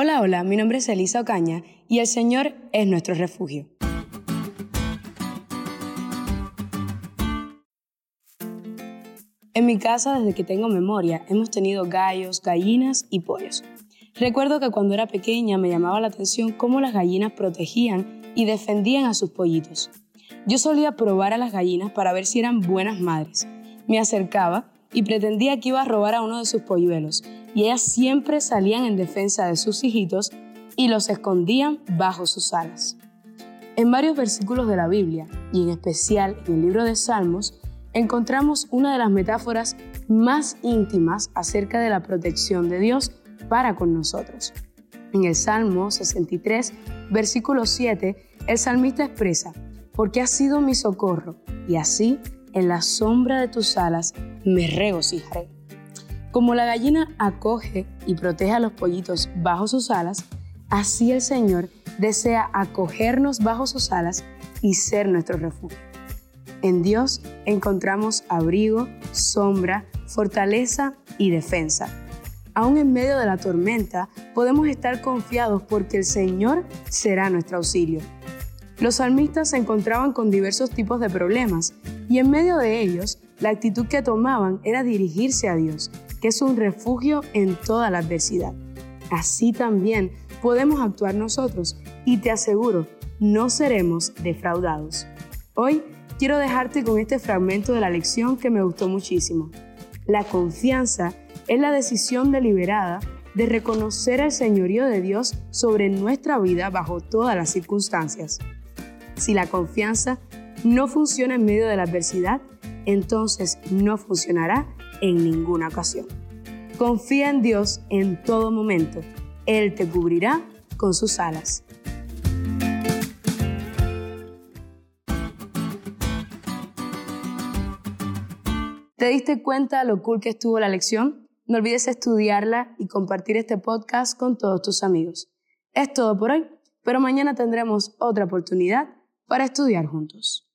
Hola, hola, mi nombre es Elisa Ocaña y el Señor es nuestro refugio. En mi casa, desde que tengo memoria, hemos tenido gallos, gallinas y pollos. Recuerdo que cuando era pequeña me llamaba la atención cómo las gallinas protegían y defendían a sus pollitos. Yo solía probar a las gallinas para ver si eran buenas madres. Me acercaba y pretendía que iba a robar a uno de sus polluelos, y ellas siempre salían en defensa de sus hijitos y los escondían bajo sus alas. En varios versículos de la Biblia, y en especial en el libro de Salmos, encontramos una de las metáforas más íntimas acerca de la protección de Dios para con nosotros. En el Salmo 63, versículo 7, el salmista expresa, porque has sido mi socorro, y así en la sombra de tus alas me regocijaré. Como la gallina acoge y protege a los pollitos bajo sus alas, así el Señor desea acogernos bajo sus alas y ser nuestro refugio. En Dios encontramos abrigo, sombra, fortaleza y defensa. Aún en medio de la tormenta podemos estar confiados porque el Señor será nuestro auxilio. Los salmistas se encontraban con diversos tipos de problemas y en medio de ellos la actitud que tomaban era dirigirse a Dios, que es un refugio en toda la adversidad. Así también podemos actuar nosotros y te aseguro, no seremos defraudados. Hoy quiero dejarte con este fragmento de la lección que me gustó muchísimo. La confianza es la decisión deliberada de reconocer el señorío de Dios sobre nuestra vida bajo todas las circunstancias. Si la confianza no funciona en medio de la adversidad, entonces no funcionará en ninguna ocasión. Confía en Dios en todo momento. Él te cubrirá con sus alas. ¿Te diste cuenta lo cool que estuvo la lección? No olvides estudiarla y compartir este podcast con todos tus amigos. Es todo por hoy, pero mañana tendremos otra oportunidad para estudiar juntos.